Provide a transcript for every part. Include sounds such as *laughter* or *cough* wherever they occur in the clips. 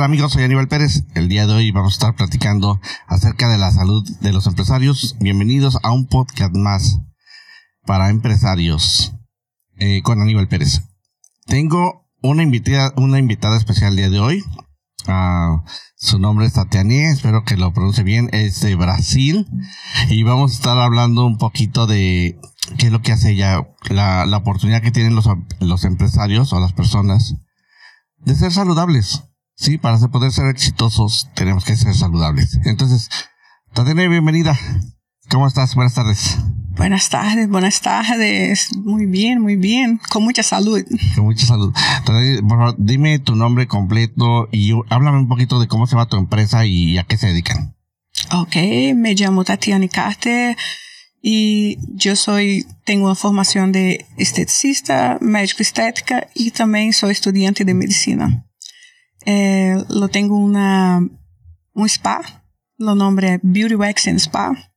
tal amigos? Soy Aníbal Pérez. El día de hoy vamos a estar platicando acerca de la salud de los empresarios. Bienvenidos a un podcast más para empresarios eh, con Aníbal Pérez. Tengo una invitada, una invitada especial el día de hoy. Ah, su nombre es Tatiane, espero que lo pronuncie bien, es de Brasil. Y vamos a estar hablando un poquito de qué es lo que hace ella, la, oportunidad que tienen los empresarios o las personas de ser saludables. Sí, para poder ser exitosos tenemos que ser saludables. Entonces, Tatiana, bienvenida. ¿Cómo estás? Buenas tardes. Buenas tardes, buenas tardes. Muy bien, muy bien. Con mucha salud. Con mucha salud. Entonces, por favor, dime tu nombre completo y háblame un poquito de cómo se llama tu empresa y a qué se dedican. Ok, me llamo Tatiana Carter y yo soy, tengo una formación de esteticista, médico estética y también soy estudiante de medicina. Eh, lo tengo una, un spa, lo nombre Beauty Wax and Spa.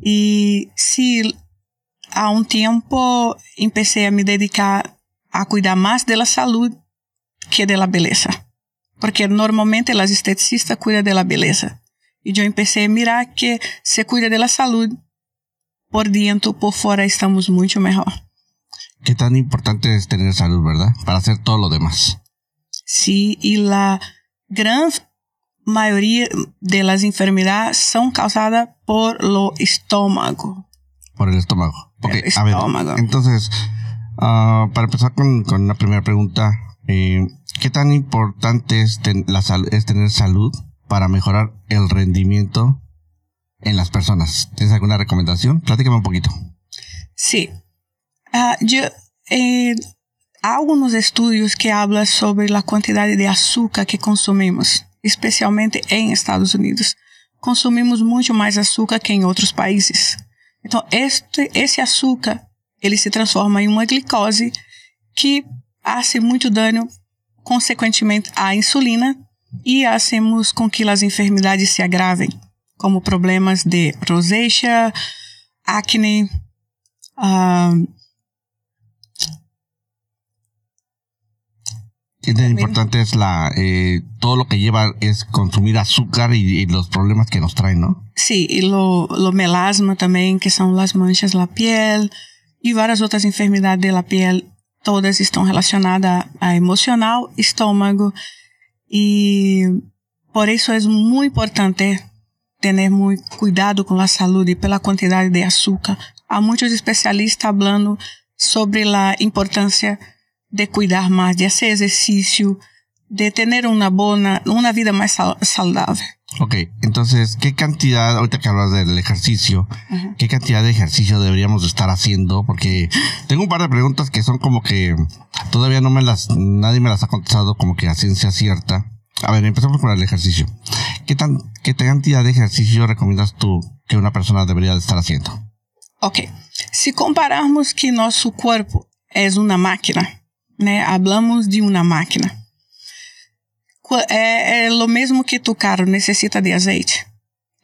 Y sí, a un tiempo empecé a me dedicar a cuidar más de la salud que de la belleza. Porque normalmente las esteticistas cuidan de la belleza. Y yo empecé a mirar que se cuida de la salud por dentro, por fuera estamos mucho mejor. Qué tan importante es tener salud, ¿verdad? Para hacer todo lo demás. Sí, y la gran mayoría de las enfermedades son causadas por lo estómago. Por el estómago. El estómago. entonces, uh, para empezar con, con, la primera pregunta, eh, ¿qué tan importante es, ten, la es tener salud para mejorar el rendimiento en las personas. ¿Tienes alguna recomendación? Platícame un poquito. Sí. Uh, yo, eh, algunos estudios que hablan sobre la cantidad de azúcar que consumimos, especialmente en Estados Unidos. Consumimos mucho más azúcar que en otros países. Então, este, esse açúcar, ele se transforma em uma glicose que hace muito dano, consequentemente, à insulina e hacemos com que as enfermidades se agravem como problemas de rosacea, acne, um, ¿Qué tan importante es la eh, todo lo que lleva es consumir azúcar y, y, los problemas que nos traen, ¿no? Sí, y lo, lo melasma también, que son las manchas de la piel y varias otras enfermedades de la piel, todas están relacionadas a emocional, estómago y por eso es muy importante tener muito cuidado com a saúde pela quantidade de açúcar. Há muitos especialistas falando sobre a importância de cuidar mais, de fazer exercício, de ter uma boa, uma vida mais saudável. Ok, entonces, ¿qué cantidad, ahorita que hablas del ejercicio, uh -huh. qué cantidad de ejercicio deberíamos estar haciendo? Porque tengo un par de preguntas que son como que todavía no me las, nadie me las ha contestado como que a ciencia cierta. A ver, empezamos con el ejercicio. ¿Qué, tan, ¿Qué cantidad de ejercicio recomiendas tú que una persona debería de estar haciendo? Ok. Si compararmos que nosso corpo é uma máquina, né? Hablamos de uma máquina. É, é o mesmo que tu carro necessita de azeite.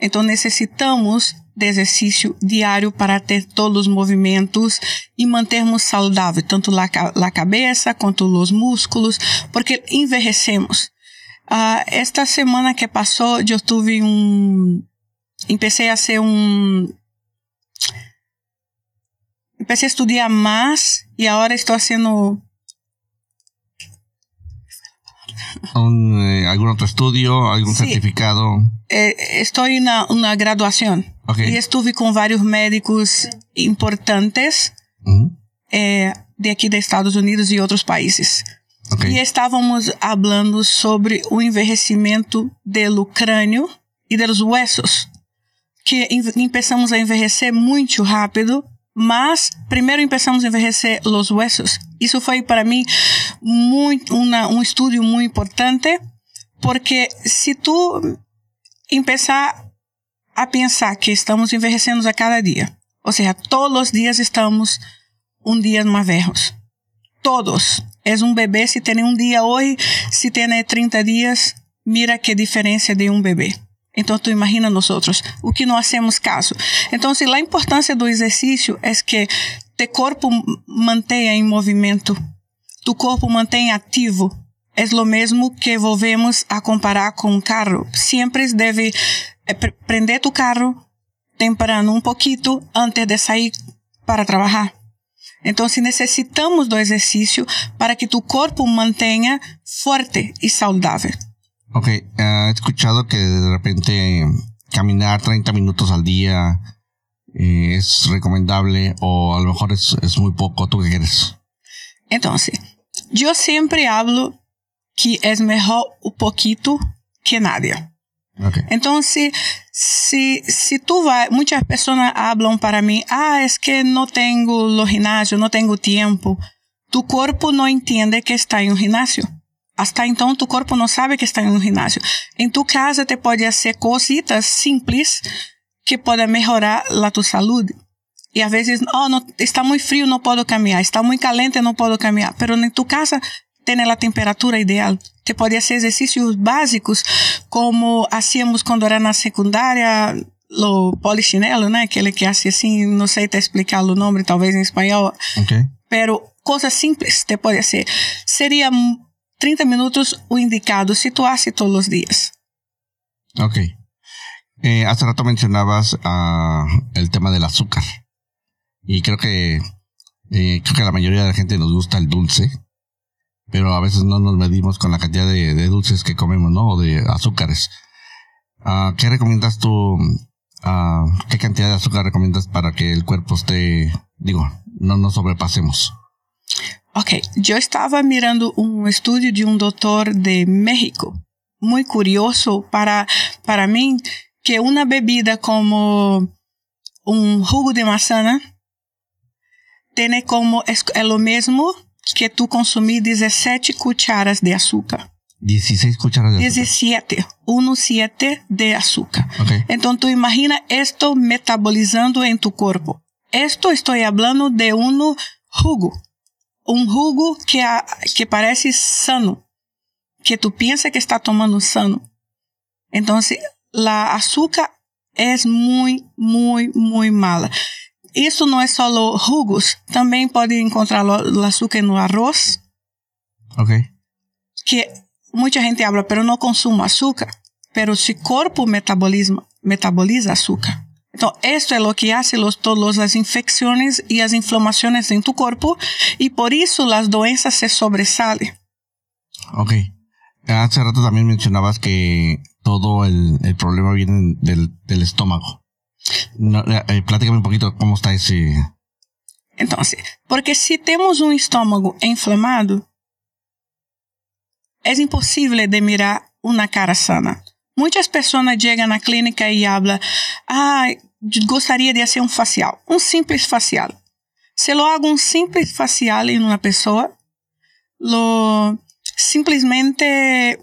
Então necessitamos de exercício diário para ter todos os movimentos e mantermos saudável, tanto a, cabeça quanto os músculos, porque envelhecemos. Uh, esta semana que passou, eu tive um. Empecé a ser um. Empecé a estudar mais e agora estou fazendo. Un, eh, ¿Algún otro estudio? ¿Algún sí. certificado? Eh, estoy en una, una graduación okay. y estuve con varios médicos importantes uh -huh. eh, de aquí de Estados Unidos y otros países. Okay. E estávamos falando sobre o envelhecimento do crânio e dos huesos, que começamos a envelhecer muito rápido, mas primeiro começamos a envelhecer os huesos. Isso foi para mim muito uma, um estudo muito importante, porque se tu começar a pensar que estamos envelhecendo a cada dia, ou seja, todos os dias estamos um dia mais velhos, todos És um bebê, se tem um dia hoje, se tem 30 dias, mira que diferença de um bebê. Então, tu imagina nós outros, o que nós hacemos caso. Então, se a importância do exercício é que teu corpo mantenha em movimento, tu corpo mantenha ativo, é o mesmo que volvemos a comparar com um carro. Sempre deve eh, prender tu carro temprano um pouquinho antes de sair para trabalhar. Então, se necessitamos do exercício para que tu corpo mantenha forte e saudável. Ok, he escuchado que de repente caminar 30 minutos al día eh, es recomendable o a lo mejor es, es muy poco. ¿Tú qué crees? Entonces, yo siempre hablo que es mejor un poquito que nadie. Okay. Entonces, si, si tú vas, muchas personas hablan para mí, ah, es que no tengo los gimnasios, no tengo tiempo. Tu cuerpo no entiende que está en un gimnasio. Hasta então, tu corpo não sabe que está em um ginásio. Em tu casa, te pode fazer cositas simples que podem melhorar a tua saúde. E às vezes, oh, não, está muito frio, não posso caminhar. Está muito caliente, não posso caminhar. Mas em tu casa, tem a temperatura ideal. Te pode fazer exercícios básicos, como hacíamos quando era na secundária, o polichinelo, né? Aquele que hace assim, não sei te explicar o nome, talvez em espanhol. Ok. Pero coisas simples te pode ser. Seria 30 minutos o indicado si tú haces todos los días. Ok. Eh, hace rato mencionabas uh, el tema del azúcar. Y creo que, eh, creo que la mayoría de la gente nos gusta el dulce. Pero a veces no nos medimos con la cantidad de, dulces que comemos, ¿no? O de azúcares. Uh, ¿Qué recomiendas tú? Uh, ¿Qué cantidad de azúcar recomiendas para que el cuerpo esté, digo, no nos sobrepasemos? Ok, eu estava mirando um estudo de um doutor de México, muito curioso para, para mim, que uma bebida como um jugo de manzana tem como é o mesmo que tu consumir 17 cucharas de açúcar. 16 cucharas de açúcar. 17, 1, 7 de açúcar. Okay. Então tu imagina esto metabolizando em tu corpo. Esto estou falando de um jugo um jugo que, a, que parece sano, que tu pensa que está tomando sano. Então, a açúcar é muito, muito, muito mala. Isso não é só jugos, também pode encontrar o açúcar no arroz. Ok. Que muita gente habla, pero não consumo açúcar, pero se corpo metaboliza, metaboliza açúcar. Entonces, esto es lo que hace los, todas las infecciones y las inflamaciones en tu cuerpo y por eso las doenças se sobresalen. Ok. Hace rato también mencionabas que todo el, el problema viene del, del estómago. No, eh, eh un poquito cómo está ese... Entonces, porque si tenemos un estómago inflamado, es imposible de mirar una cara sana. Muitas pessoas chegam na clínica e falam: Ah, gostaria de fazer um facial, um simples facial. Se eu hago um simples facial em uma pessoa, lo simplesmente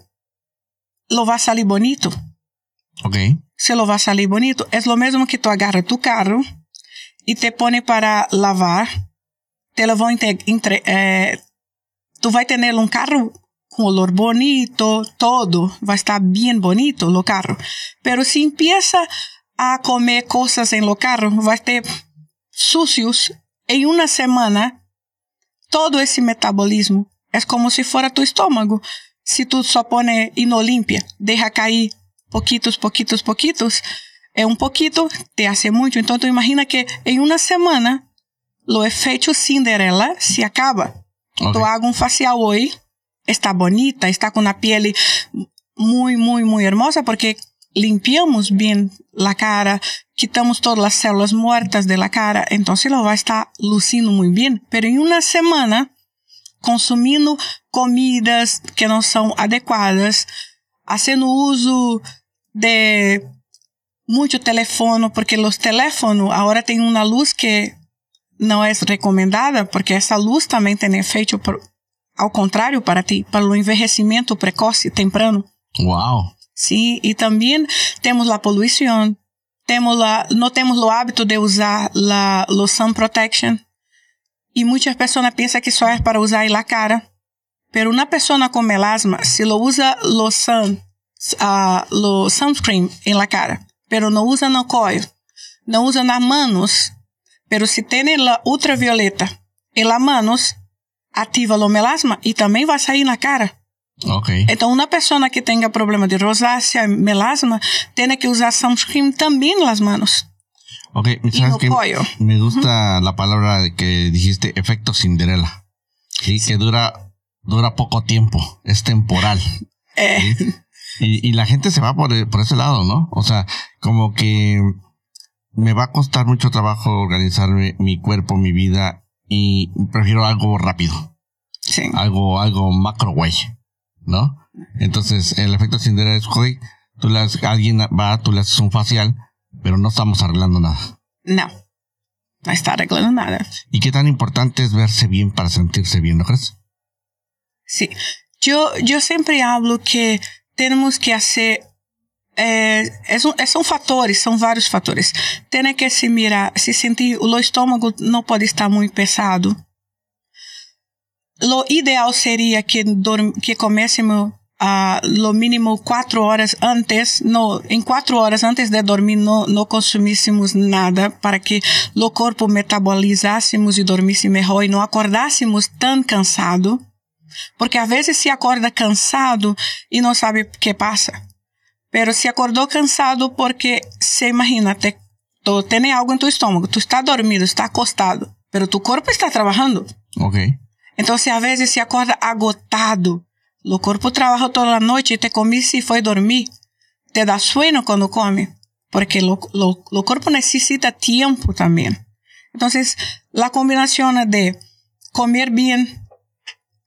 lo vai sair bonito. Ok. Se lo vai sair bonito, é o mesmo que tu agarra tu carro e te põe para lavar. Te lo vão entre, eh, tu vai ter um carro com olor bonito, todo, vai estar bem bonito o carro. Pero se empieza a comer coisas em lo carro, vai ter sucios. Em uma semana, todo esse metabolismo é como se fora tu estômago. Se tu só pone e não limpia, deixa cair poquitos, poquitos, poquitos, é um pouquito, te hace muito. Então, tu imagina que em uma semana, o efeito Cinderela se acaba. Okay. Tu hago um facial hoje, está bonita, está com a pele muito, muito, muito hermosa, porque limpiamos bien la cara, quitamos todas las células muertas de la cara, entonces lo va a estar luciendo muy bien. Pero en una semana, consumindo comidas que não são adequadas, fazendo uso de muito telefone, porque os teléfonos agora têm uma luz que não é recomendada, porque essa luz também tem efeito ao contrário para ti, para o envelhecimento precoce, temprano. Uau! Sim, e também temos a poluição, temos la, não temos o hábito de usar la, o sun protection. E muitas pessoas pensam que só é para usar na cara. Pero uma pessoa com melasma, se lo usa sun, uh, lo sunscreen em la cara, pero não usa no cuello, não usa nas manos, pero se tem a ultravioleta las manos, ativa o melasma e também vai sair na cara. Okay. Então, uma pessoa que tenha problema de rosácea, melasma, tem que usar sunscreen também nas mãos. Ok, ¿sabes que Me gusta la palabra que dijiste, efecto Cinderella. Sí, que dura, dura poco tiempo, es temporal. *laughs* Eh. Y, y, la gente se va por, por ese lado, ¿no? O sea, como que me va a costar mucho trabajo organizar mi, cuerpo, mi vida, y prefiero algo rápido. Sí. Algo, algo macro, güey. ¿No? Entonces, el efecto Cinderella es, güey, tú le alguien va, tú le haces un facial, pero no estamos arreglando nada. No. No está arreglando nada. ¿Y qué tan importante es verse bien para sentirse bien, no crees? Sí. Yo, yo siempre hablo que tenemos que hacer é, é, são fatores, são vários fatores. Tem que se mirar, se sentir, o estômago não pode estar muito pesado. O ideal seria que, que comecemos a lo mínimo quatro horas antes, no, em quatro horas antes de dormir, não, não consumíssemos nada para que o corpo metabolizássemos e dormíssemos melhor e não acordássemos tão cansado. Porque às vezes se acorda cansado e não sabe o que passa. Pero se acordou cansado porque se imagina, te, tu, tem algo em tu estômago, tu está dormindo, está acostado, pero tu corpo está trabalhando. Ok. Então, se às vezes se acorda agotado, o corpo trabalha toda a noite e te comiste e foi dormir, te dá sueño quando come, porque o corpo necessita tempo também. Então, a combinação de comer bem,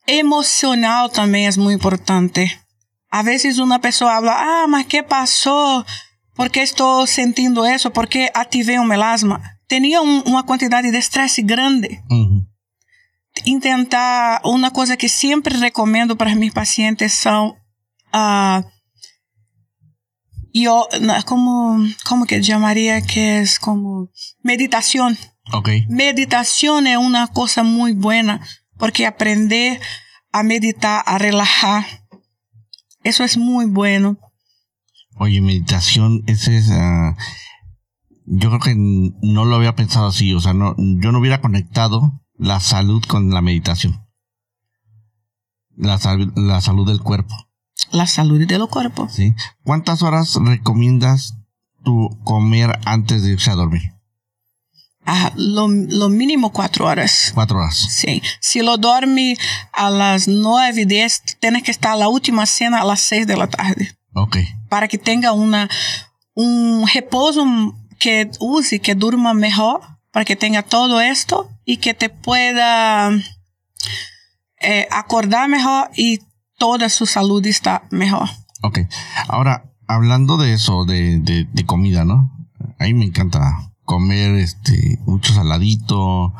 emocional também é muito importante. A veces una persona habla, ah, mas ¿qué pasó? ¿Por qué estoy sintiendo eso? ¿Por qué activé un melasma? Tenía un, una cantidad de estrés grande. Uhum. Intentar, uma coisa que sempre recomendo para meus pacientes são uh, yo, como, como que chamaria que é como meditação. Okay. Meditação é uma coisa muito boa porque aprender a meditar, a relajar, Eso es muy bueno. Oye, meditación, ese es... Uh, yo creo que no lo había pensado así, o sea, no, yo no hubiera conectado la salud con la meditación. La, la salud del cuerpo. La salud del cuerpo. Sí. ¿Cuántas horas recomiendas tú comer antes de irse a dormir? Ah, lo, lo, mínimo cuatro horas. Cuatro horas. Sí. Si lo dorme a las nueve, diez, tienes que estar la última cena a las seis de la tarde. Ok. Para que tenga una, un reposo que use, que durma mejor, para que tenga todo esto y que te pueda eh, acordar mejor y toda su salud está mejor. Ok. Ahora, hablando de eso, de, de, comida, ¿no? A mí me encanta comer este mucho saladito,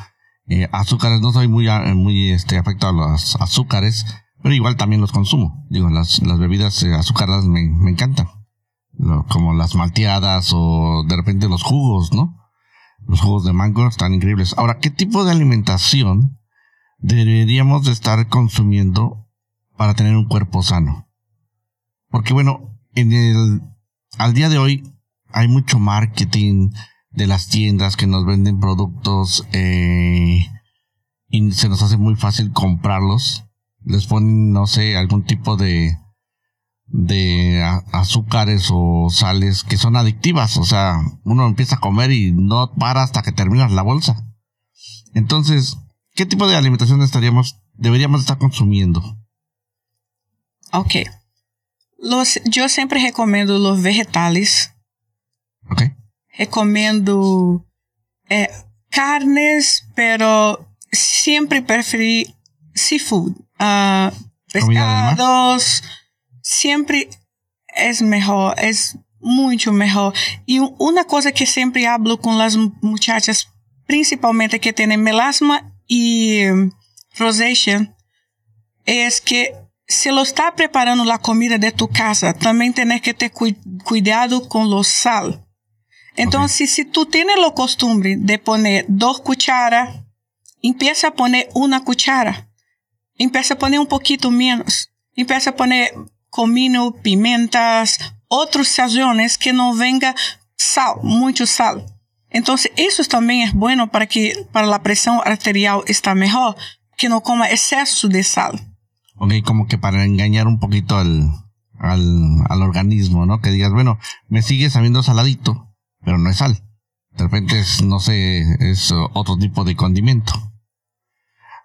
eh, azúcares, no soy muy, muy este, afectado a los azúcares, pero igual también los consumo. Digo, las, las bebidas eh, azucaradas me, me encantan. como las malteadas o de repente los jugos, ¿no? Los jugos de mango están increíbles. Ahora, ¿qué tipo de alimentación deberíamos de estar consumiendo para tener un cuerpo sano? Porque bueno, en el, al día de hoy hay mucho marketing, de las tiendas que nos venden productos eh, y se nos hace muy fácil comprarlos. Les ponen, no sé, algún tipo de, de azúcares o sales que son adictivas. O sea, uno empieza a comer y no para hasta que terminas la bolsa. Entonces, ¿qué tipo de alimentación estaríamos, deberíamos estar consumiendo? Ok. Los, yo siempre recomiendo los vegetales. Ok recomendo é, carnes, pero sempre preferi seafood. Uh, pescados, sempre é melhor, é muito melhor. E uma coisa que sempre hablo com as muchachas, principalmente que têm melasma e rosacea, é que se lo está preparando a comida de tu casa, também tem que ter cuidado com o sal. Então, okay. se tu tens o costume de poner duas cucharas, empieza a poner uma cuchara. Empieza a poner um pouquinho menos. Empieza a poner comino, pimentas, outros sazões que não venga sal, muito sal. Então, isso também é bom para que para a pressão arterial está melhor, que não coma excesso de sal. Ok, como que para engañar un poquito al, al, al organismo, ¿no? Que digas, bueno, me sigue sabiendo saladito, pero no es sal. De repente es, no sé, es otro tipo de condimento.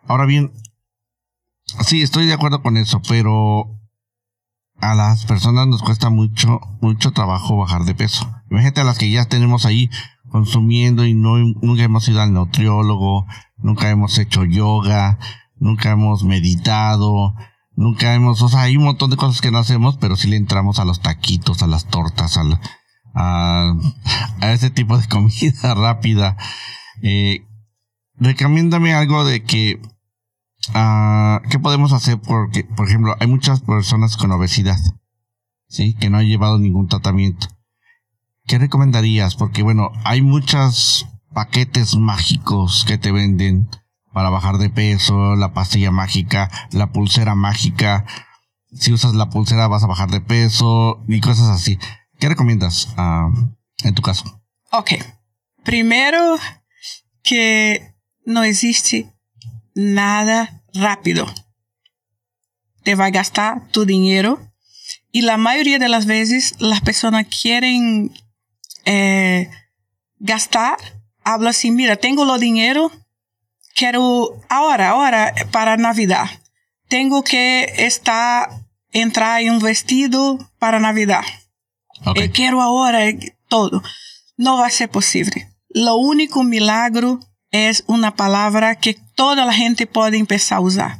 Ahora bien, sí, estoy de acuerdo con eso, pero a las personas nos cuesta mucho, mucho trabajo bajar de peso. Imagínate a las que ya tenemos ahí consumiendo y no, nunca hemos ido al nutriólogo, nunca hemos hecho yoga, nunca hemos meditado, nunca hemos, o sea, hay un montón de cosas que no hacemos, pero sí le entramos a los taquitos, a las tortas, a, a, ese tipo de *laughs* comida rápida. Eh, recomiéndame algo de que, uh, ¿qué podemos hacer? Porque, por ejemplo, hay muchas personas con obesidad, ¿sí? Que no han llevado ningún tratamiento. ¿Qué recomendarías? Porque, bueno, hay muchos paquetes mágicos que te venden para bajar de peso, la pastilla mágica, la pulsera mágica. Si usas la pulsera vas a bajar de peso y cosas así. ¿Qué recomiendas uh, en tu caso? Ok. Primero que no existe nada rápido. Te va a gastar tu dinero y la mayoría de las veces las personas quieren eh, gastar, habla así, mira, tengo lo dinero, quiero ahora, ahora para Navidad. Tengo que estar, entrar en un vestido para Navidad. Okay. Eh, quiero ahora eh, todo. No va a ser posible. Lo único milagro es una palabra que toda la gente puede empezar a usar.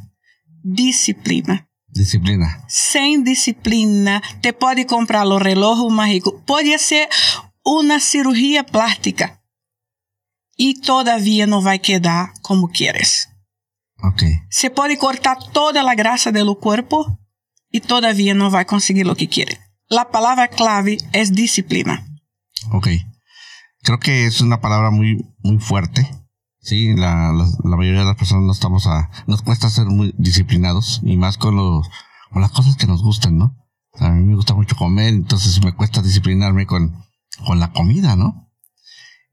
Disciplina. Disciplina. Sem disciplina, te pode comprar o relógio mágico. Pode ser uma cirurgia plástica e todavia não vai quedar como queres. Ok. Você pode cortar toda a graça do corpo e todavia não vai conseguir o que quer. A palavra clave é disciplina. Ok. Creo que es una palabra muy, muy fuerte. Sí, la, la, mayoría de las personas no estamos a, nos cuesta ser muy disciplinados y más con los, con las cosas que nos gustan, ¿no? a mí me gusta mucho comer, entonces me cuesta disciplinarme con, con la comida, ¿no?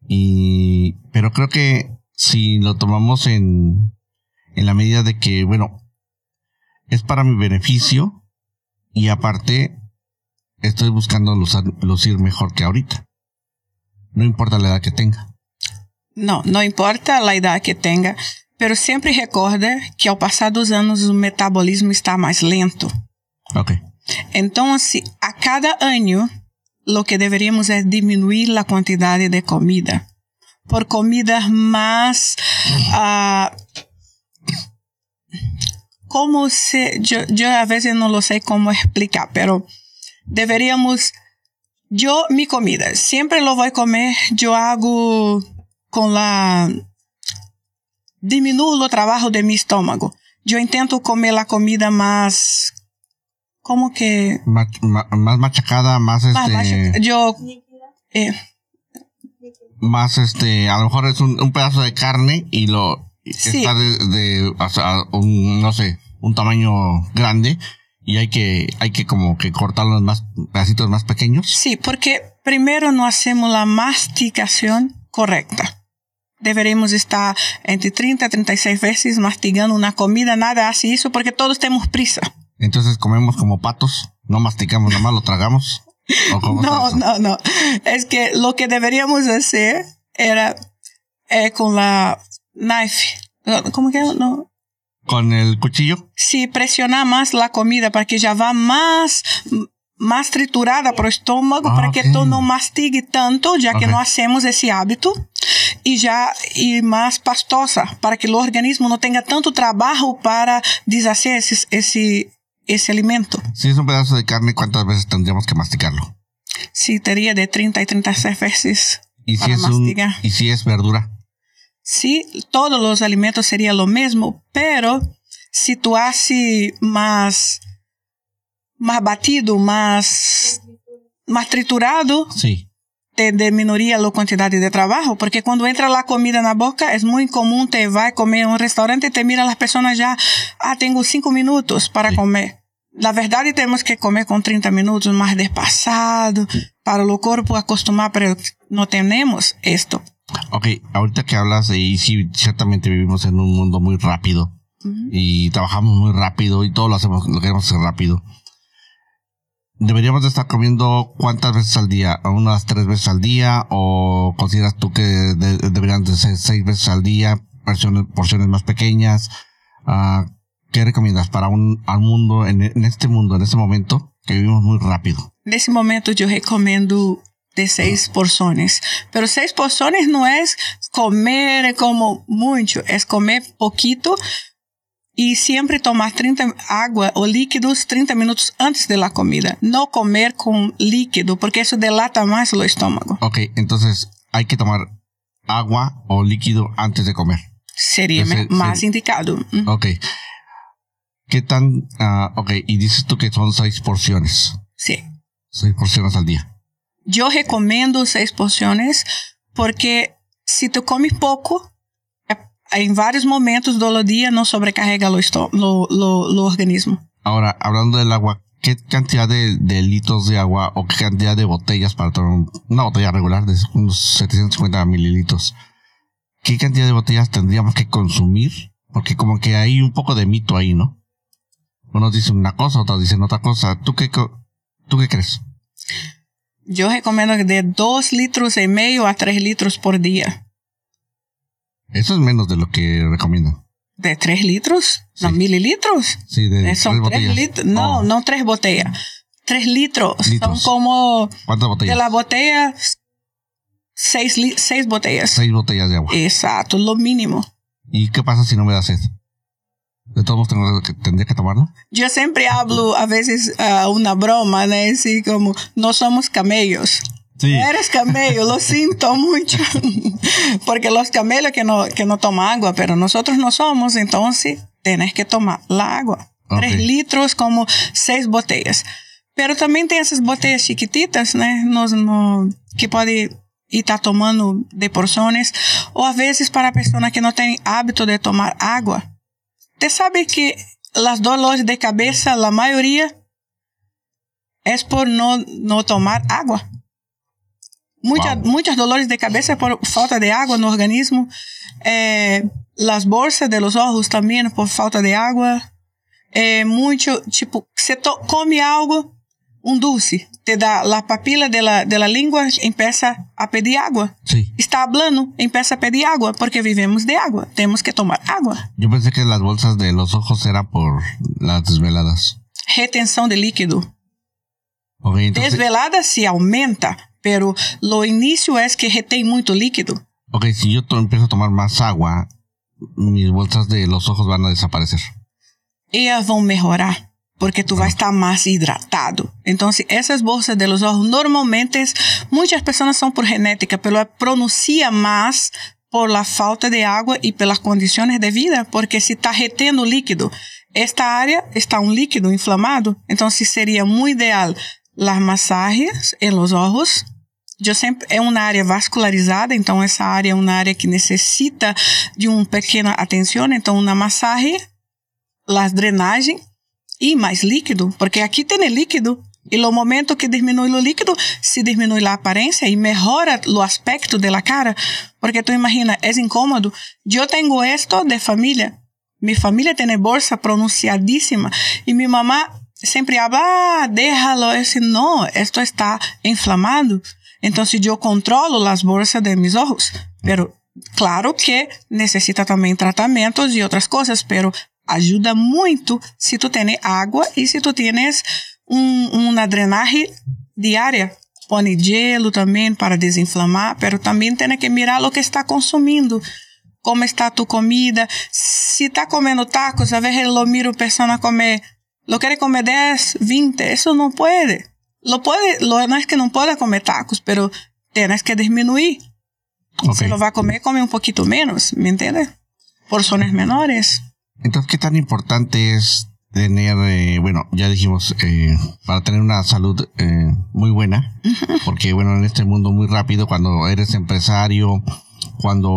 Y, pero creo que si lo tomamos en, en la medida de que, bueno, es para mi beneficio y aparte estoy buscando lucir, lucir mejor que ahorita. No importa la edad que tenga. Não, não importa a idade que tenha, pero sempre recorda que ao passar dos anos o metabolismo está mais lento. Ok. Então, assim, a cada ano, o que deveríamos é diminuir a quantidade de comida por comidas mais uh, como se eu, eu a vezes não sei como explicar, pero deveríamos eu mi comida sempre lo vou comer, eu hago com la diminuo o trabalho de mi estômago. Eu intento comer a comida mais como que más, más machacada, más, más este yo eh, más este a lo mejor es un, un pedazo de carne y lo sí. está de, de un no sé, un tamaño grande y hay que hay que como que cortarlo en más pedacitos más pequeños. Sí, porque primero no hacemos la masticación correcta deveremos estar entre 30 y 36 veces mastigando una comida. Nada hace eso porque todos tenemos prisa. Entonces comemos como patos, no masticamos nada más, lo tragamos. no, no, no. Es que lo que deberíamos hacer era eh, con la knife. ¿Cómo que no? ¿Con el cuchillo? Sí, presionar más la comida para que ya va más más triturada para o estômago, ah, para okay. que tu não mastigue tanto, já okay. que não hacemos esse hábito, e já e mais pastosa, para que o organismo não tenha tanto trabalho para deshacer esse, esse, esse alimento. Se é um pedaço de carne, quantas vezes tendríamos que masticarlo? Sí, teria de 30 e 36 vezes ¿Y para si mastigar. Un, ¿Y si es verdura? Sí, todos os alimentos seria o mesmo, pero se tu hace mais más batido, más, más triturado, sí. te disminuiría la cantidad de trabajo, porque cuando entra la comida en la boca es muy común, te va a comer a un restaurante y te miran las personas ya, ah, tengo cinco minutos para sí. comer. La verdad tenemos que comer con 30 minutos más despasado sí. para el cuerpo acostumbrado, pero no tenemos esto. Ok, ahorita que hablas, y sí, ciertamente vivimos en un mundo muy rápido uh -huh. y trabajamos muy rápido y todo lo hacemos, lo queremos hacer rápido. Deberíamos de estar comiendo cuántas veces al día, unas tres veces al día, o consideras tú que deberían de ser seis veces al día, porciones, porciones más pequeñas. Uh, ¿Qué recomiendas para un al mundo, en, en, este mundo, en este momento, que vivimos muy rápido? En este momento yo recomiendo de seis porciones. Pero seis porciones no es comer como mucho, es comer poquito y siempre tomar 30 agua o líquidos 30 minutos antes de la comida. No comer con líquido, porque eso delata más el estómago. Ok, entonces hay que tomar agua o líquido antes de comer. Sería más indicado. Ok. ¿Qué tan... Uh, ok, y dices tú que son seis porciones. Sí. Seis porciones al día. Yo recomiendo seis porciones porque si tú comes poco, en varios momentos del día no sobrecarga el organismo. Ahora, hablando del agua, ¿qué cantidad de, litros de agua o qué cantidad de botellas para tomar una botella regular de unos 750 mililitros? ¿Qué cantidad de botellas tendríamos que consumir? Porque como que hay un poco de mito ahí, ¿no? Unos dicen una cosa, otros dicen otra cosa. ¿Tú qué, tú qué crees? Yo recomiendo de 2 litros y medio a 3 litros por día. Eso es menos de lo que recomiendo. ¿De 3 litros? ¿No mililitros? Sí, de eh, son 3 litros. No, oh. no 3 botellas. 3 litros. Son como. ¿Cuántas botellas? De la botella, 6 botellas. 6 botellas de agua. Exacto, lo mínimo. ¿Y qué pasa si no me da sed? ¿De todos modos tendría que tomarlo? Yo siempre hablo a veces uh, una broma, ¿no? Así como, no somos camellos. Sí. Eres camello, lo siento mucho. *laughs* Porque los camellos que no, que no toman agua, pero nosotros no somos, entonces tienes que tomar la agua. Tres litros como seis botellas. Pero también tem esas botellas chiquititas, né? Nos, no, que pode estar tomando de porções. Ou às vezes para a pessoa que não tem hábito de tomar água. Você sabe que as dolores de cabeça, a maioria, é por não, não tomar água. Muita, muitas dolores de cabeça por falta de água no organismo. Eh, las bolsas de los ojos também por falta de água. É muito, tipo, você come algo, um doce, te dá a papila de la, de la língua, empieza a pedir água. Sí. Está hablando, empieza a pedir água, porque vivemos de água. Temos que tomar água. Eu pensei que las bolsas de los ojos era por las desveladas. Retenção de líquido. Okay, entonces... Desvelada se aumenta, pero lo inicio es que retém muito líquido. Ok, si yo empiezo a tomar más agua, mis bolsas de los ojos van a desaparecer. Ellas vão melhorar, porque tu ah. vai estar mais hidratado. Então, essas bolsas de los ojos, normalmente, muitas pessoas são por genética, pero pronuncia mais por la falta de água e pelas condições de vida, porque se está retendo líquido, esta área está um líquido inflamado, então seria muito ideal las massagens em los ojos sempre é uma área vascularizada, então essa área é uma área que necessita de uma pequena atenção, então uma massagem, as drenagem e mais líquido, porque aqui tem líquido e no momento que diminui o líquido, se diminui a aparência e melhora o aspecto da cara, porque tu imagina, é incômodo. Eu tenho esto de família, minha família tem bolsa pronunciadíssima e minha mamá sempre habla, ah, déjalo, eu disse, não, esto está inflamado. Então, eu controlo as bolsas de mis ojos, pero claro que necessita também tratamentos e outras coisas, pero ajuda muito se tu tens água e se tu tens um, uma drenagem diária. Põe gelo também para desinflamar, pero também tem que mirar o que está consumindo. Como está tu comida? Se está comendo tacos, a vezes lo miro pessoa comer, lo quer comer 10, 20, isso não pode. Lo puede, lo, no es que no pueda comer tacos, pero tienes que disminuir. Okay. Si lo va a comer, come un poquito menos, ¿me entiendes? Porciones menores. Entonces, ¿qué tan importante es tener, eh, bueno, ya dijimos, eh, para tener una salud eh, muy buena? Porque, bueno, en este mundo muy rápido, cuando eres empresario, cuando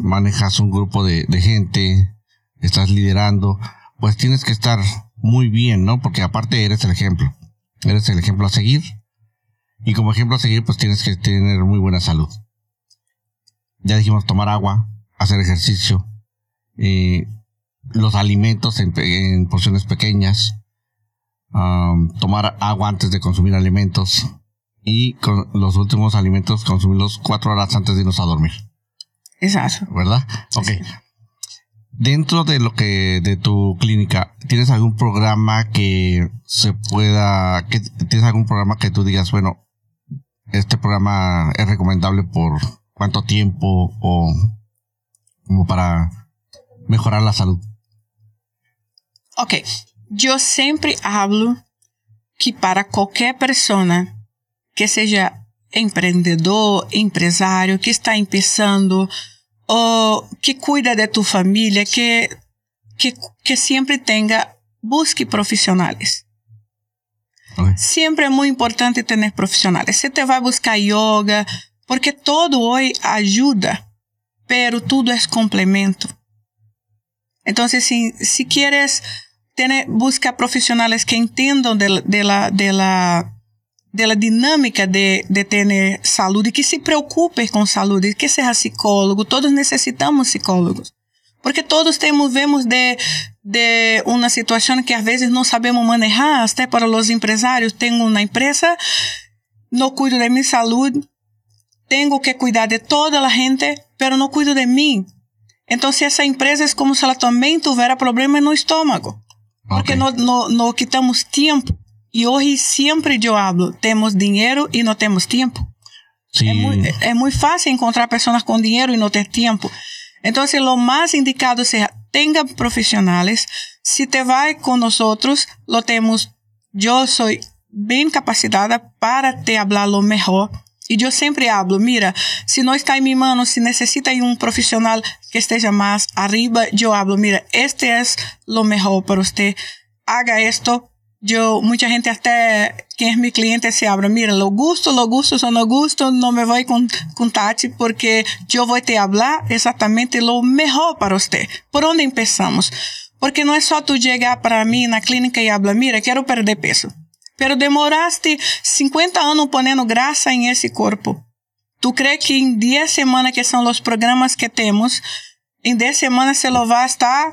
manejas un grupo de, de gente, estás liderando, pues tienes que estar muy bien, ¿no? Porque aparte eres el ejemplo eres el ejemplo a seguir. Y como ejemplo a seguir, pues tienes que tener muy buena salud. Ya dijimos tomar agua, hacer ejercicio. Eh, los alimentos en, porciones pequeñas, tomar agua antes de consumir alimentos y con los últimos alimentos consumirlos cuatro horas antes de irnos a dormir. Exacto. ¿Verdad? Ok. Dentro de lo que de tu clínica, ¿tienes algún programa que se pueda, tienes algún programa que tú digas, bueno, este programa es recomendable por cuánto tiempo o como para mejorar la salud? Ok, yo siempre hablo que para cualquier persona que seja empreendedor, empresário, que está começando, ou que cuida de tu família, que, que, que sempre tenha, busque profissionais. Okay. Sempre é muito importante ter profissionais. Você te vai buscar yoga, porque todo hoje ajuda, pero tudo é complemento. Então, assim, se queres busca profissionais que entendam de, de, la, de la dela dinâmica de, de ter saúde, que se preocupe com saúde, que seja psicólogo, todos necessitamos psicólogos. Porque todos temos, vemos de, de uma situação que às vezes não sabemos manejar, até para os empresários, tenho uma empresa, não cuido de minha saúde, tenho que cuidar de toda a gente, pero não cuido de mim. Então, se essa empresa é como se ela também tivesse problema no estômago. Porque okay. não, não, não quitamos tempo Y hoy siempre yo hablo, tenemos dinero y no tenemos tiempo. Sí. Es, muy, fácil encontrar personas con dinero y no tener tiempo. Entonces, lo más indicado sea tengan profesionales. Si te va con nosotros, lo tenemos. Yo soy bien capacitada para te hablar lo mejor. Y yo siempre hablo, mira, si no está en mi mano, si necesita un profesional que esté más arriba, yo hablo, mira, este es lo mejor para usted. Haga esto yo, mucha gente hasta quien es mi cliente se habla, mira, lo gusto, lo gusto, o no gusto, no me voy con, con Tati porque yo voy a hablar exactamente lo mejor para usted. ¿Por dónde empezamos? Porque no es solo tú llegar para mí en la clínica y hablar, mira, quiero perder peso. Pero demoraste 50 años poniendo grasa en ese cuerpo. ¿Tú crees que en 10 semanas, que son los programas que tenemos, en 10 semanas se lo va a estar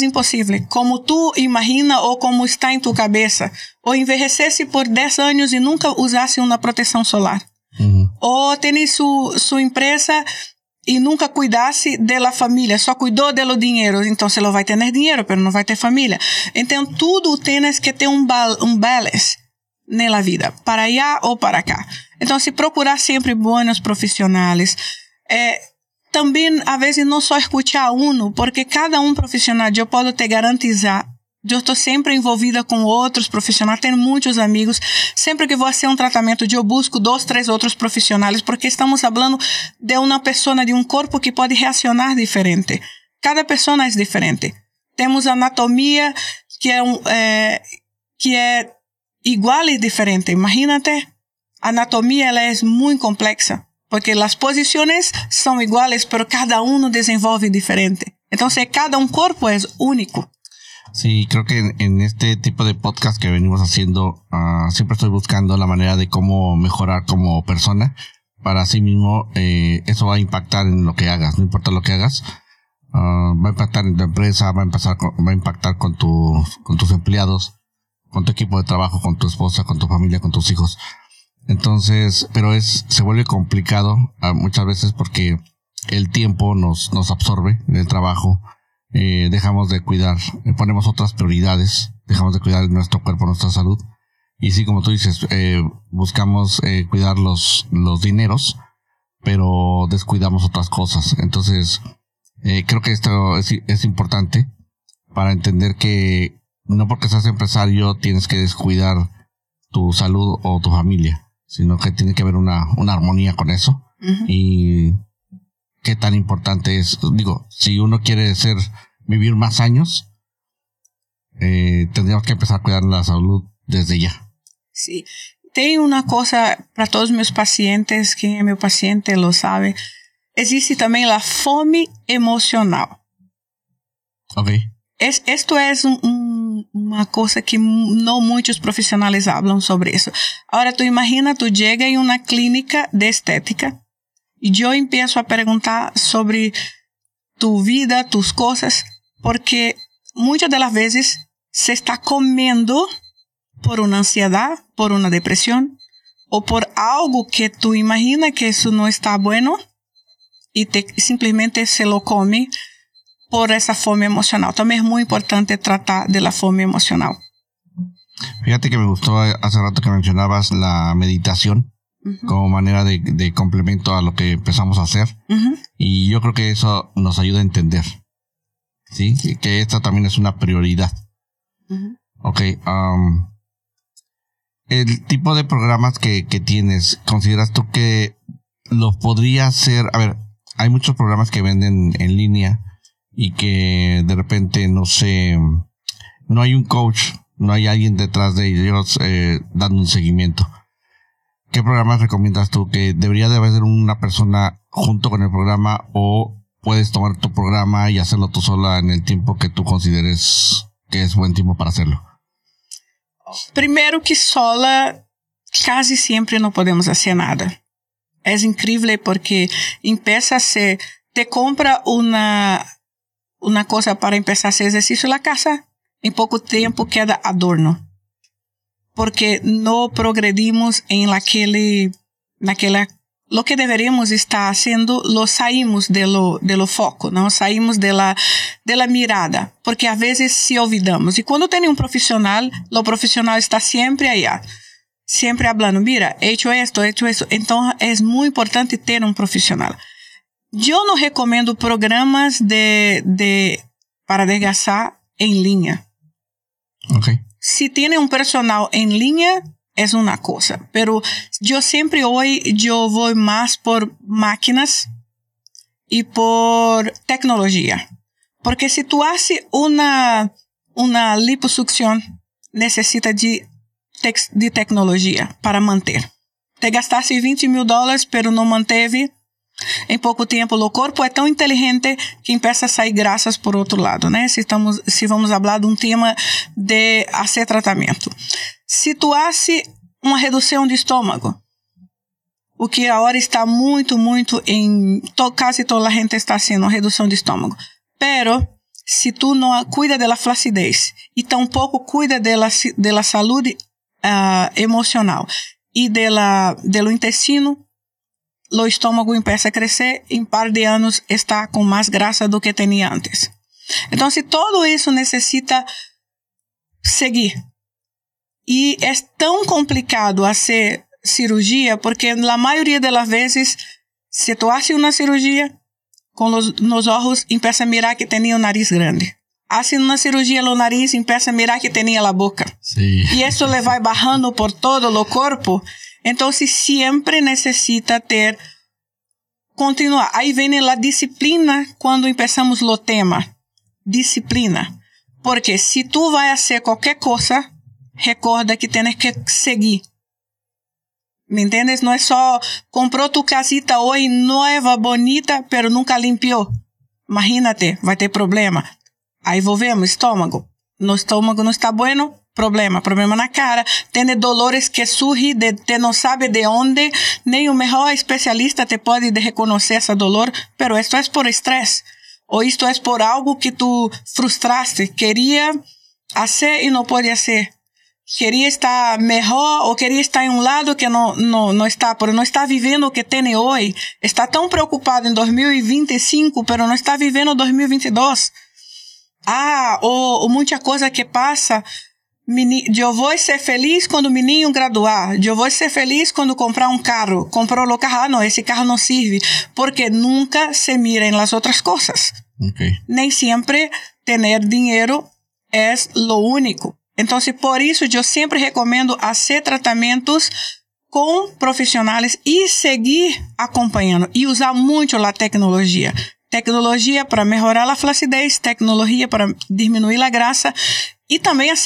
é impossível. Como tu imagina ou como está em tua cabeça. Ou envelhecesse por 10 anos e nunca usasse uma proteção solar. Uhum. Ou tenha sua, sua empresa e nunca cuidasse da família, só cuidou do dinheiro. Então, você vai ter dinheiro, mas não vai ter família. Então, tudo tens que ter um, um balance na vida, para allá ou para cá. Então, se procurar sempre bons profissionais, é, também, às vezes, não só escutar um, porque cada um profissional, eu posso te garantizar, eu estou sempre envolvida com outros profissionais, tenho muitos amigos. Sempre que vou fazer um tratamento, eu busco dois, três outros profissionais, porque estamos falando de uma pessoa, de um corpo que pode reacionar diferente. Cada pessoa é diferente. Temos anatomia que é, é, que é igual e diferente. Imagínate, a anatomia ela é muito complexa porque as posições são iguais, pero cada um desenvolve diferente. Então, cada um corpo é único. Sí, creo que en, este tipo de podcast que venimos haciendo, uh, siempre estoy buscando la manera de cómo mejorar como persona. Para sí mismo, eh, eso va a impactar en lo que hagas, no importa lo que hagas. Uh, va a impactar en tu empresa, va a, empezar va a impactar con, con tus empleados, con tu equipo de trabajo, con tu esposa, con tu familia, con tus hijos. Entonces, pero es, se vuelve complicado ah, muchas veces porque el tiempo nos, nos absorbe en el trabajo, eh, dejamos de cuidar, eh, ponemos otras prioridades, dejamos de cuidar nuestro cuerpo, nuestra salud. Y sí, como tú dices, eh, buscamos eh, cuidar los, los dineros, pero descuidamos otras cosas. Entonces, creo que esto es, es importante para entender que no porque seas empresario tienes que descuidar tu salud o tu familia sino que tiene que haber una, una armonía con eso. Y qué tan importante es, digo, si uno quiere ser, vivir más años, eh, tendríamos que empezar a cuidar la salud desde ya. Sí. Tengo una cosa para todos mis pacientes, que es mi paciente lo sabe. Existe también la fome emocional. Ok. Es, esto es un, uma coisa que não muitos profissionais falam sobre isso. Agora, tu imagina, tu chega em uma clínica de estética e eu empiezo a perguntar sobre tu vida, tus coisas, porque muchas de las veces se está comiendo por una ansiedad, por una depresión o por algo que tú imaginas que eso no está bueno y te simplemente se lo come por esa fome emocional. También es muy importante tratar de la fome emocional. Fíjate que me gustó hace rato que mencionabas la meditación como manera de, complemento a lo que empezamos a hacer. Y yo creo que eso nos ayuda a entender. ¿Sí? Que esta también es una prioridad. Ok. Um, el tipo de programas que, que tienes, ¿consideras tú que los podría hacer? A ver, hay muchos programas que venden en línea y que de repente no sé, no hay un coach, no hay alguien detrás de ellos eh, dando un seguimiento. ¿Qué programas recomiendas tú que debería de haber una persona junto con el programa o puedes tomar tu programa y hacerlo tú sola en el tiempo que tú consideres que es buen tiempo para hacerlo? Primero que sola casi siempre no podemos hacer nada. Es increíble porque empieza a ser, te compra una, una cosa para empezar a hacer ejercicio en la casa, en poco tiempo queda adorno. Porque no progredimos en aquele, naquela, lo que deveríamos estar haciendo, lo saímos de lo, de lo foco, não saímos de la, de la mirada, porque a veces se olvidamos. E quando tem um profissional, o profissional está sempre allá siempre hablando, mira, he hecho esto, he hecho. Entonces es muy importante tener un profesional. Yo no recomiendo programas de, de para adelgazar en línea. Okay. Si tiene un personal en línea, es una cosa. Pero yo siempre hoy, yo voy más por máquinas y por tecnología. Porque si tú haces una, una liposucción, necesita de de tecnologia para manter. Te gastasse 20 mil dólares, pero não manteve em pouco tempo. O corpo é tão inteligente que empieza a sair graças por outro lado, né? Se, estamos, se vamos falar de um tema de fazer tratamento. Se tu uma redução de estômago, o que agora está muito, muito em. To, quase toda a gente está sendo redução de estômago. Pero, se tu não cuida da flacidez e tampouco cuida da saúde uh, emocional e do intestino, o estômago começa a crescer, em par de anos está com mais graça do que tinha antes. Então, se todo isso necessita seguir. E é tão complicado fazer cirurgia, porque na maioria das vezes, se tu haces uma cirurgia, com os, nos olhos, começa a mirar que tinha o nariz grande haciendo una cirugía en el nariz, empieza a mirar que tenía la boca. Sí. Y eso le va bajando por todo el cuerpo. Entonces siempre necesita ter continuar. Aí vem a disciplina quando empezamos o tema. Disciplina. Porque se tu vai fazer qualquer coisa, recorda que tens que seguir. ¿Me entendes? Não é só comprou tu casita hoje nova, bonita, pero nunca limpiou. Imagínate, vai ter problema. Aí volvemos, estômago. No estômago não está bueno, problema, problema na cara. Tem dolores que surgem, de, te não sabe de onde, nem o melhor especialista te pode reconhecer essa dolor, pero esto é por estresse. Ou isto é por algo que tu frustraste, queria fazer e não pode fazer. Queria estar melhor ou queria estar em um lado que não, não, não está, por não está vivendo o que tem hoje. Está tão preocupado em 2025, pero não está vivendo 2022. Ah, ou, ou muita coisa que passa. Eu vou ser feliz quando o menino graduar. Eu vou ser feliz quando comprar um carro. Comprou o carro, ah, não, esse carro não serve. Porque nunca se mira em las outras coisas. Okay. Nem sempre ter dinheiro é lo único. Então, por isso, eu sempre recomendo fazer tratamentos com profissionais e seguir acompanhando e usar muito a tecnologia tecnologia para melhorar a flacidez, tecnologia para diminuir a graça e também a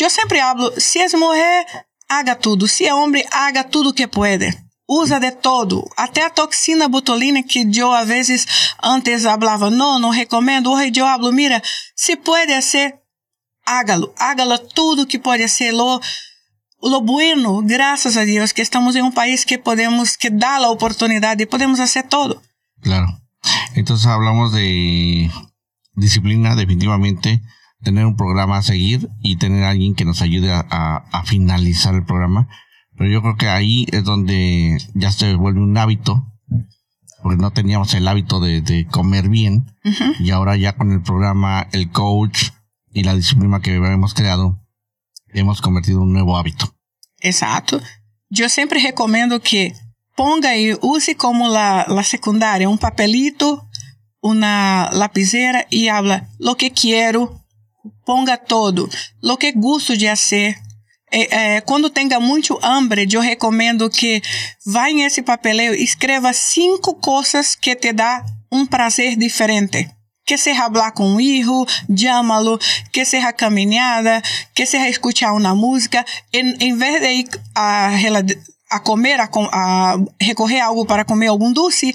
Eu sempre hablo, se é mulher, haga tudo, se é homem, haga tudo que pode. Usa de todo, até a toxina botulina que eu às vezes antes falava, não, não recomendo. Hoje eu hablo, mira, se pode ser, hágalo, hágalo tudo que pode ser. Lo, lo bueno, graças a Deus, que estamos em um país que podemos, que dá a oportunidade, podemos fazer todo. Claro. Entonces hablamos de disciplina, definitivamente, tener un programa a seguir y tener a alguien que nos ayude a, finalizar el programa. Pero yo creo que ahí es donde ya se vuelve un hábito, porque no teníamos el hábito de, comer bien, y ahora ya con el programa, el coach y la disciplina que hemos creado, hemos convertido un nuevo hábito. Exacto. Yo siempre recomiendo que ponga y use como la, la secundaria, un papelito, una lapicera y habla lo que quiero, ponga todo, lo que gusto de hacer. É, é, quando tenha muito hambre, eu recomendo que vá em esse papeleo e escreva cinco coisas que te dá um prazer diferente. Que seja falar com um hijo, llámalo, que seja caminhada, que seja escutar uma música. Em, em vez de ir a, a comer, a, a, recorrer a algo para comer algum doce,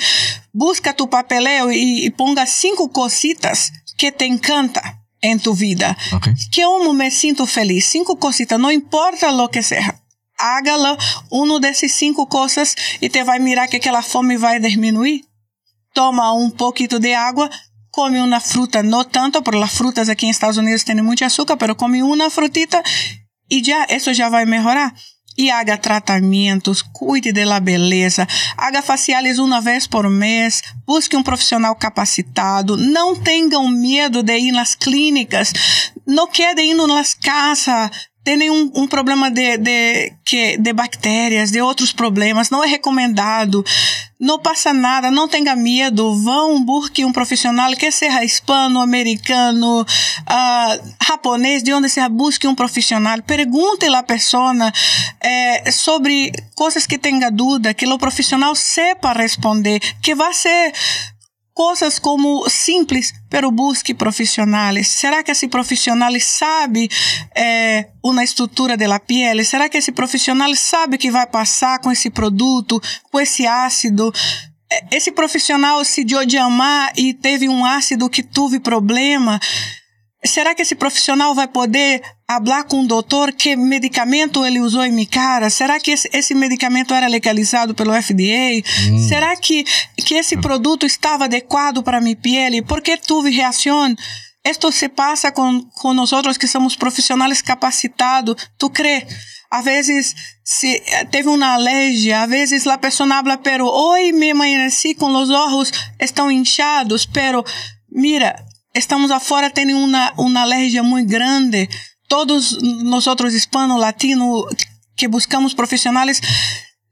busca tu papeleo e, e ponga cinco cositas que te encanta en tu vida. Okay. Que eu me sinto feliz. Cinco cositas, não importa lo que seja. Hágalo um desses cinco coisas e te vai mirar que aquela fome vai diminuir. Toma um pouquinho de água, come uma fruta, não tanto, porque as frutas aqui em Estados Unidos têm muito açúcar, mas come uma frutita e já, isso já vai melhorar e haga tratamentos, cuide da beleza, haga faciales uma vez por mês, busque um profissional capacitado, não tenham medo de ir nas clínicas, não quede indo nas casas tem nenhum um problema de, de, que, de bactérias, de outros problemas, não é recomendado. Não passa nada, não tenha medo. Vão, busque um profissional, que seja hispano, americano, uh, japonês, de onde seja, busque um profissional. Pergunte à pessoa eh, sobre coisas que tenha dúvida, que o profissional sepa responder, que vai ser coisas como simples, pero busque profissionais. Será que esse profissional sabe é, uma estrutura da pele? Será que esse profissional sabe que vai passar com esse produto, com esse ácido? É, esse profissional se deu de amar e teve um ácido que teve problema. Será que esse profissional vai poder falar com o doutor que medicamento ele usou em minha cara? Será que esse, esse medicamento era legalizado pelo FDA? Hum. Será que, que esse produto estava adequado para minha pele? Por que tive reação? Isto se passa com, com nós que somos profissionais capacitados. Tu crê? Às vezes se teve uma alergia, às vezes a pessoa habla, pero hoje me amanheci com os olhos estão inchados, pero mira, estamos afuera tendo uma, uma alergia muito grande. Todos nós outros hispanos, latinos, que buscamos profissionais,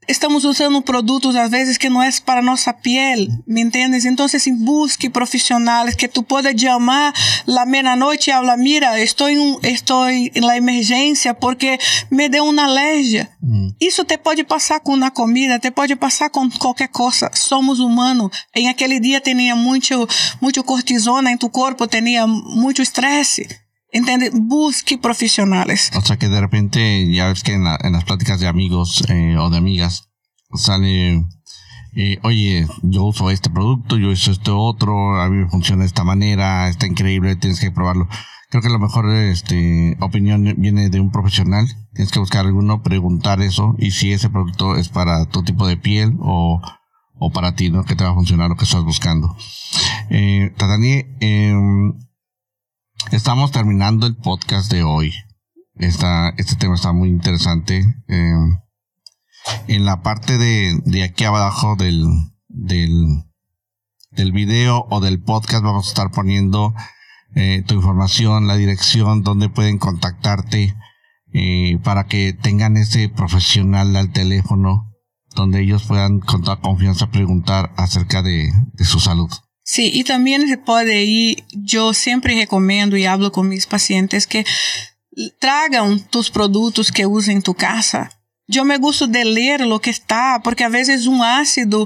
estamos usando produtos às vezes que não é para nossa pele, me entendes? Então, assim, busque profissionais que tu pode chamar lá meia-noite e falar, mira, estou em, estou em la emergência porque me deu uma alergia. Hum. Isso te pode passar com uma comida, te pode passar com qualquer coisa. Somos humanos. Em aquele dia tinha muito, muito cortisona em tu corpo, tinha muito estresse. ¿Entiendes? Busque profesionales. O sea que de repente, ya ves que en, las pláticas de amigos eh, o de amigas sale, eh, oye, yo uso este producto, yo uso este otro, a mí me funciona de esta manera, está increíble, tienes que probarlo. Creo que la mejor este, opinión viene de un profesional. Tienes que buscar alguno, preguntar eso y si ese producto es para tu tipo de piel o, o para ti, ¿no? Que te va a funcionar lo que estás buscando. Eh, Tatani, eh, Estamos terminando el podcast de hoy. Esta, este tema está muy interesante. Em, en la parte de, de aquí abajo del, del, del video o del podcast vamos a estar poniendo eh, tu información, la dirección, donde pueden contactarte eh, para que tengan ese profesional al teléfono donde ellos puedan con toda confianza preguntar acerca de, de su salud. Sí, y también se puede ir, yo siempre recomiendo y hablo con mis pacientes que tragam tus produtos que usem em tu casa. Eu me gosto de ler o que está, porque às vezes um ácido,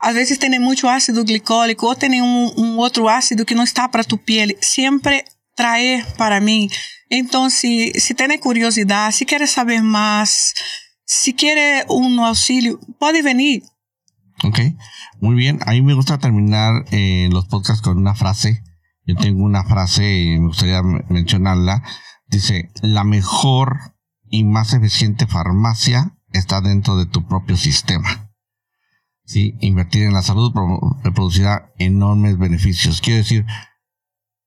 às vezes tem muito ácido glicólico ou tem um, um outro ácido que não está para tu pele. Sempre trazer para mim. Então, se, se tem curiosidade, se quer saber mais, se quer um auxílio, pode vir. Ok, muy bien. A mí me gusta terminar eh, los podcasts con una frase. Yo tengo una frase y me gustaría mencionarla. Dice, la mejor y más eficiente farmacia está dentro de tu propio sistema. Sí, invertir en la salud producirá enormes beneficios. Quiero decir,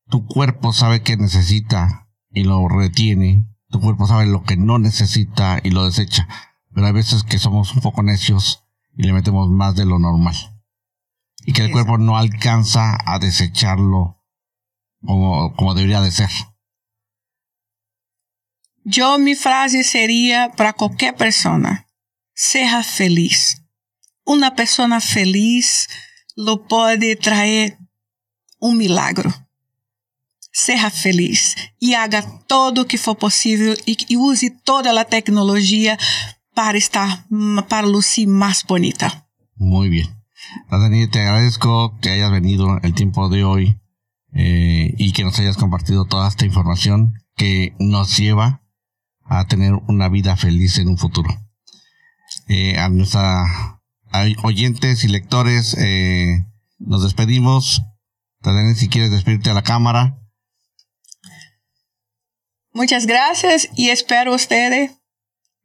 tu cuerpo sabe que necesita y lo retiene, tu cuerpo sabe lo que no necesita y lo desecha, pero hay veces que somos un poco necios y le metemos más de lo normal y que el cuerpo no alcanza a desecharlo como, como debería de ser. Yo mi frase sería para cualquier persona, sea feliz. Una persona feliz lo puede traer un milagro. Seja feliz e haga todo o que for possível e, use toda a tecnologia para estar, para lucir más bonita. Muy bien. Dani, te agradezco que hayas venido el tiempo de hoy eh, y que nos hayas compartido toda esta información que nos lleva a tener una vida feliz en un futuro. Eh, a nuestra oyentes y lectores, eh, nos despedimos. Dani, si quieres despedirte a la cámara. Muchas gracias y espero ustedes.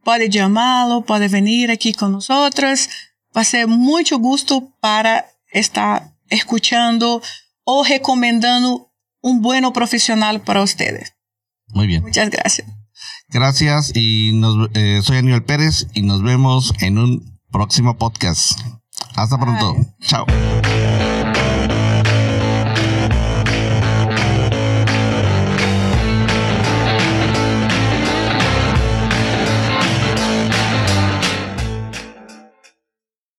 Puede llamarlo, puede venir aquí con nosotros. Va a ser mucho gusto para estar escuchando o recomendando un buen profesional para ustedes. Muy bien. Muchas gracias. Gracias y nos, eh, soy Aníbal Pérez y nos vemos en un próximo podcast. Hasta pronto. Chao.